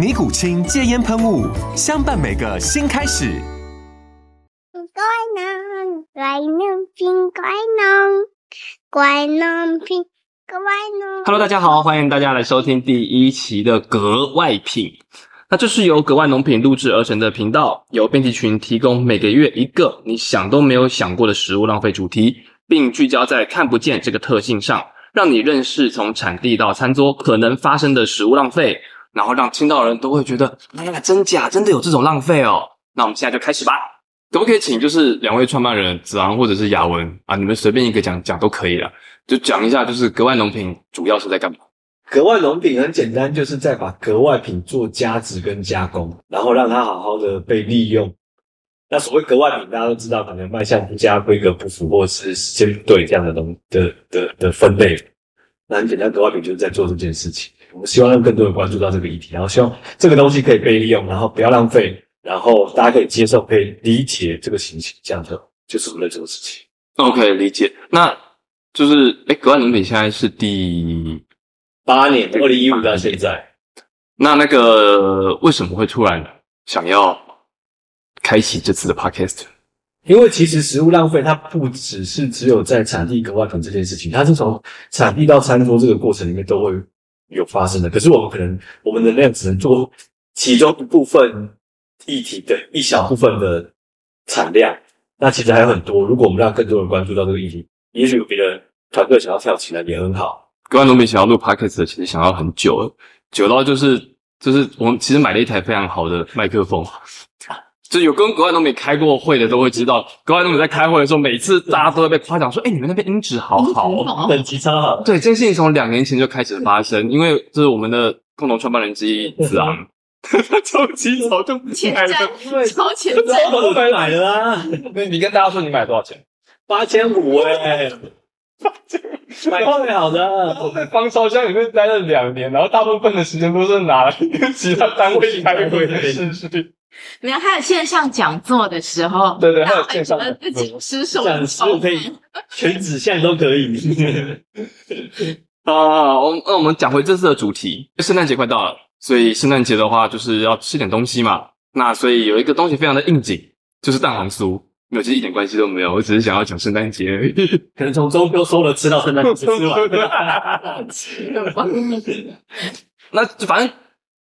尼古清戒烟喷雾，相伴每个新开始。乖农，乖农品，乖农，乖农品，乖农。Hello，大家好，欢迎大家来收听第一期的格外品。那这是由格外农品录制而成的频道，由编辑群提供每个月一个你想都没有想过的食物浪费主题，并聚焦在看不见这个特性上，让你认识从产地到餐桌可能发生的食物浪费，然后让听到的人都会觉得，哎呀，真假，真的有这种浪费哦。那我们现在就开始吧。可不可以请就是两位创办人子昂或者是雅文啊，你们随便一个讲讲都可以了，就讲一下就是格外农品主要是在干嘛？格外农品很简单，就是在把格外品做加值跟加工，然后让它好好的被利用。那所谓格外品，大家都知道，可能卖相不佳、规格不符，或是时间不对这样的东的的的分类。那很简单，格外品就是在做这件事情。我们希望让更多人关注到这个议题，然后希望这个东西可以被利用，然后不要浪费，然后大家可以接受、可以理解这个情形，这样就就是我们在做的事情。OK，理解。那就是，哎，格外农品现在是第八年，二零一五到现在，那那个为什么会突然想要开启这次的 Podcast？因为其实食物浪费它不只是只有在产地格外品这件事情，它是从产地到餐桌这个过程里面都会有发生的。可是我们可能我们能量只能做其中一部分议题的一小部分的产量，那其实还有很多。如果我们让更多人关注到这个议题，也许有别的团队想要跳起来也很好。各位农民想要录 Podcast，其实想要很久，久到就是就是我们其实买了一台非常好的麦克风。就有跟格外农品开过会的都会知道，格外农品在开会的时候，每次大家都会被夸奖说：“哎、你们那边音质好好哦。”等级超好，对，这件事情从两年前就开始发生，因为这是我们的共同创办人之一子昂，他 超级早就前。瞻，超前这瞻，我都买了啦，那你跟大家说你买多少钱？八千五哎，买最好的。在防潮箱里面待了两年，然后大部分的时间都是拿来跟其他单位开会的 事情。没有，还有线上讲座的时候，对对还有线上会觉得自己失手讲师可以 全指向都可以。啊，我们那我们讲回这次的主题，圣诞节快到了，所以圣诞节的话就是要吃点东西嘛。那所以有一个东西非常的应景，就是蛋黄酥。没有，其实一点关系都没有，我只是想要讲圣诞节而已。可能从中秋收了吃到圣诞节吃完。那反正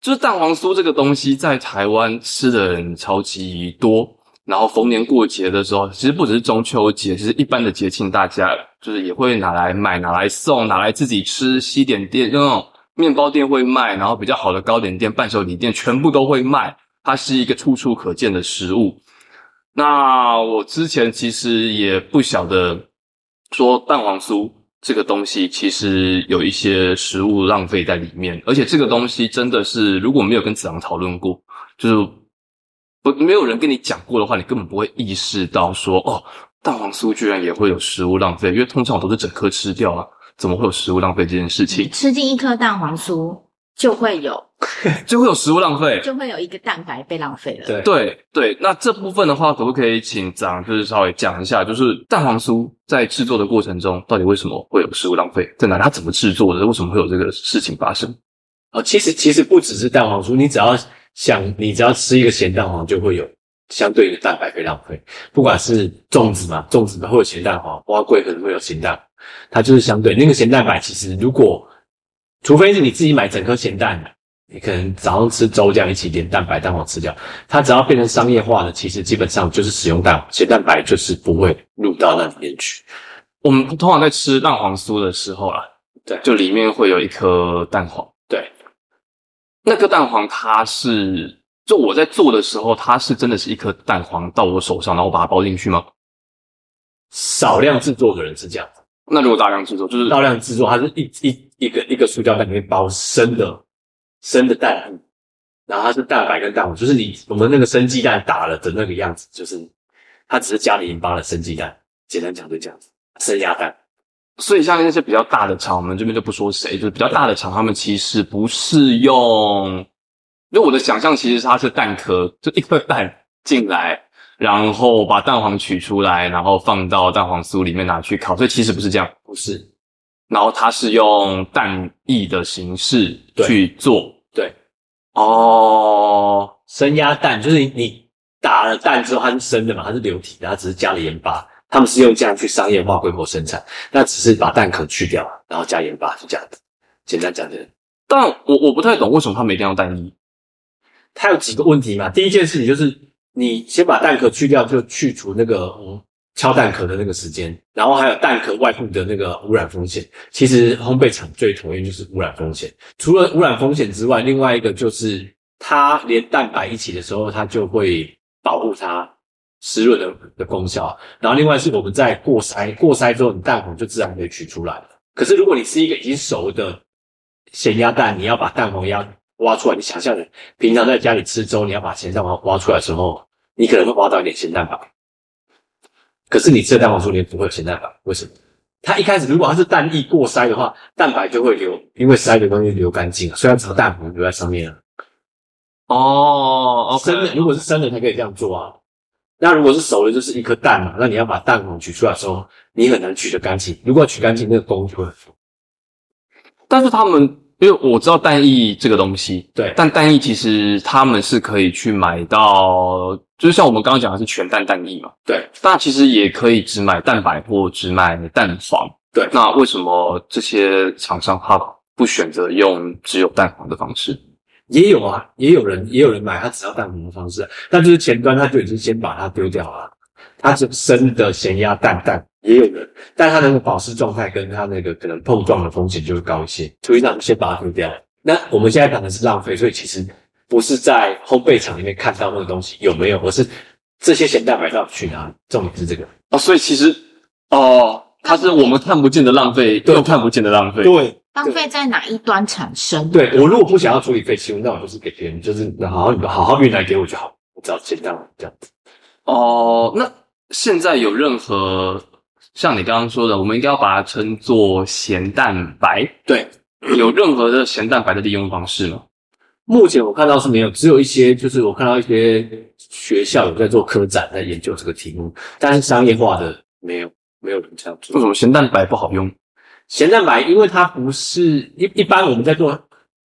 就是蛋黄酥这个东西，在台湾吃的人超级多。然后逢年过节的时候，其实不只是中秋节，其实一般的节庆，大家就是也会拿来买、拿来送、拿来自己吃。西点店就那种面包店会卖，然后比较好的糕点店、伴手礼店全部都会卖。它是一个处处可见的食物。那我之前其实也不晓得说蛋黄酥这个东西其实有一些食物浪费在里面，而且这个东西真的是如果没有跟子昂讨论过，就是不没有人跟你讲过的话，你根本不会意识到说哦，蛋黄酥居然也会有食物浪费，因为通常我都是整颗吃掉啊，怎么会有食物浪费这件事情？吃进一颗蛋黄酥就会有，就会有食物浪费。就会有一个蛋白被浪费了。对对对，那这部分的话，可不可以请长就是稍微讲一下，就是蛋黄酥在制作的过程中，到底为什么会有食物浪费在哪里？它怎么制作的？为什么会有这个事情发生？哦，其实其实不只是蛋黄酥，你只要想，你只要吃一个咸蛋黄，就会有相对应的蛋白被浪费。不管是粽子嘛，粽子会有咸蛋黄，花桂可能会有咸蛋黄，它就是相对那个咸蛋白。其实如果除非是你自己买整颗咸蛋，你可能早上吃粥这样一起连蛋白、蛋黄吃掉，它只要变成商业化的，其实基本上就是使用蛋黄，咸蛋白就是不会入到那里面去。我们通常在吃蛋黄酥的时候啊，对就里面会有一颗蛋黄。对，那颗蛋黄它是，就我在做的时候，它是真的是一颗蛋黄到我手上，然后我把它包进去吗？少量制作的人是这样子，那如果大量制作，就是大量制作它是一一一个一个塑胶袋里面包生的生的蛋液，然后它是蛋白跟蛋黄，就是你我们那个生鸡蛋打了的那个样子，就是它只是加了盐巴的生鸡蛋，简单讲就这样子，生鸭蛋。所以像那些比较大的厂，我们这边就不说谁，就是比较大的厂，他们其实不是用，因为我的想象，其实它是蛋壳，就一颗蛋进来，然后把蛋黄取出来，然后放到蛋黄酥里面拿去烤，所以其实不是这样，不是，然后它是用蛋液的形式去做，对，哦，生鸭蛋就是你你打了蛋之后它是生的嘛，它是流体的，它只是加了盐巴。他们是用这样去商业化规模生产，那只是把蛋壳去掉，然后加盐巴，是这样子。简单讲就是，但我我不太懂为什么他们一定要蛋液，它有几个问题嘛。第一件事情就是，你先把蛋壳去掉，就去除那个敲蛋壳的那个时间，然后还有蛋壳外部的那个污染风险。其实烘焙厂最讨厌就是污染风险。除了污染风险之外，另外一个就是它连蛋白一起的时候，它就会保护它湿润的的功效。然后另外是我们在过筛，过筛之后，你蛋黄就自然可以取出来了。可是如果你是一个已经熟的咸鸭蛋，你要把蛋黄压挖出来，你想象的平常在家里吃粥，你要把咸蛋黄挖出来的时候，你可能会挖到一点咸蛋白。可是你吃的蛋黄酥里面不会有咸蛋白，为什么？它一开始如果它是蛋液过筛的话，蛋白就会流，因为筛的东西流干净了，虽然只有蛋黄留在上面了。哦生的如果是生的才可以这样做啊。那如果是熟的，就是一颗蛋嘛，那你要把蛋黄取出来的时候，你很难取得干净。如果要取干净，那个工就会很复但是他们因为我知道蛋液这个东西，对但蛋液其实他们是可以去买到，就是像我们刚刚讲的是全蛋蛋液嘛，对那其实也可以只买蛋白或只买蛋黄。对那为什么这些厂商他不选择用只有蛋黄的方式？也有啊，也有人也有人买，他只要蛋黄的方式，但就是前端他就已经先把它丢掉了。它是生的咸鸭蛋蛋，也有人，但它那个保湿状态跟它那个可能碰撞的风险就会高一些，所以那先把它丢掉。那我们现在讲的是浪费，所以其实不是在烘焙厂里面看到那个东西有没有，而是这些咸蛋白到底去哪里？重点是这个。哦，所以其实哦，它是我们看不见的浪费，对又看不见的浪费。对浪费在哪一端产生？对，我如果不想要处理废弃物，那我就是给别人，就是好好好好运来给我就好，我只要咸蛋黄这样子。哦，那现在有任何像你刚刚说的，我们应该要把它称作咸蛋白，对，有任何的咸蛋白的利用方式吗？目前我看到是没有，只有一些就是我看到一些学校有在做科展，在研究这个题目，但是商业化的没有，没有人这样做为。什么咸蛋白不好用？咸蛋白，因为它不是一一般我们在做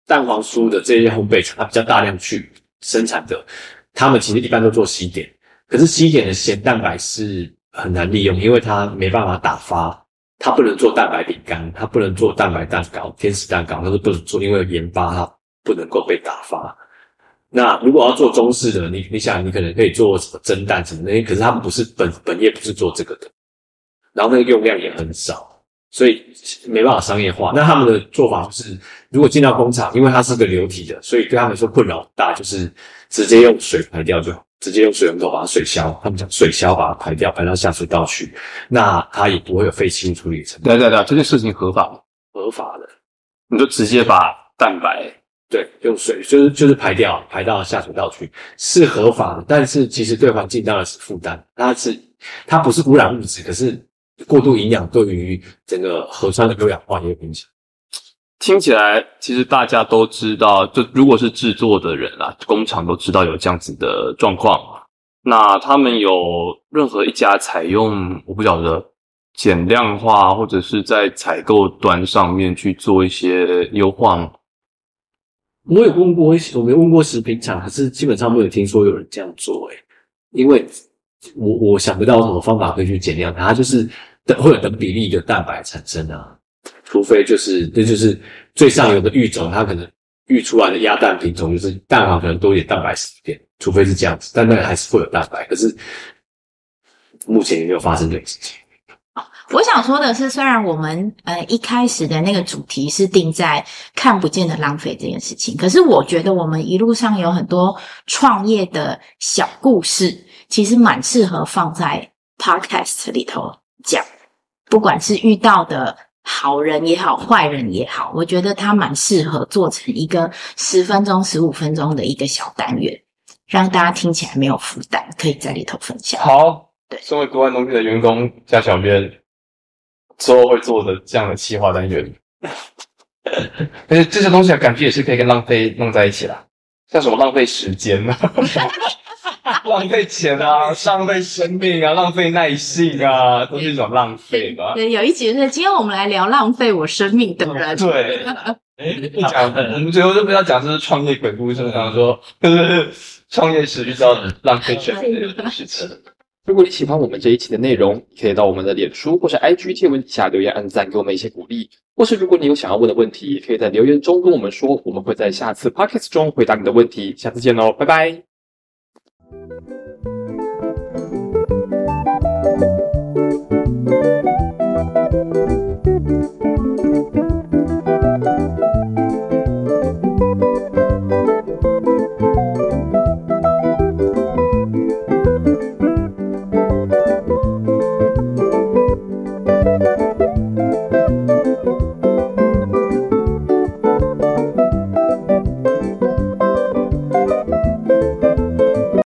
蛋黄酥的这些烘焙厂，它比较大量去生产的，他们其实一般都做西点，可是西点的咸蛋白是很难利用，因为它没办法打发，它不能做蛋白饼干，它不能做蛋白蛋糕、天使蛋糕，它都不能做，因为有盐巴它不能够被打发。那如果要做中式的，你你想，你可能可以做什么蒸蛋什么的，可是他们不是本本业不是做这个的，然后那个用量也很少，所以没办法商业化。那他们的做法就是，如果进到工厂，因为它是个流体的，所以对他们说困扰很大，就是直接用水排掉就好，直接用水龙头把它水消，他们讲水消把它排掉，排到下水道去，那它也不会有废弃物处理成本，对对对，这件事情合法吗？合法的。你就直接把蛋白对，用水就是就是排掉，排到下水道去是合法的，但是其实对环境当然是负担。它是它不是污染物质，可是过度营养对于整个河川的优氧化也有影响。听起来，其实大家都知道，就如果是制作的人啦，工厂都知道有这样子的状况。那他们有任何一家采用，我不晓得减量化，或者是在采购端上面去做一些优化吗？我有问过，我没问过食品厂，可是基本上没有听说有人这样做、欸。因为我我想不到什么方法可以去减量它，它就是等会有等比例的蛋白产生啊，除非就是这就是最上游的育种，它可能育出来的鸭蛋品种，就是蛋黄可能多一点蛋白质一点，除非是这样子，但那个还是会有蛋白。可是目前也没有发生这个事情。我想说的是，虽然我们呃一开始的那个主题是定在看不见的浪费这件事情，可是我觉得我们一路上有很多创业的小故事，其实蛮适合放在 podcast 里头讲。不管是遇到的好人也好，坏人也好，我觉得它蛮适合做成一个十分钟、十五分钟的一个小单元，让大家听起来没有负担，可以在里头分享。好，对。身为国外农业的员工加小编，之后会做的这样的企划单元，而且这些东西啊，感觉也是可以跟浪费弄在一起啦，像什么浪费时间啊，浪费钱啊，浪费生命啊，浪费耐性啊，都是一种浪费吧。对，有一集是今天我们来聊浪费我生命的人。对，不讲，我们最后就不要讲这是创业鬼故事，想说 创业时遇到浪费生命的事情。如果你喜欢我们这一期的内容，可以到我们的脸书或是 IG 贴文底下留言按赞，给我们一些鼓励。或是如果你有想要问的问题，也可以在留言中跟我们说，我们会在下次 Podcast 中回答你的问题。下次见喽，拜拜。Thank you.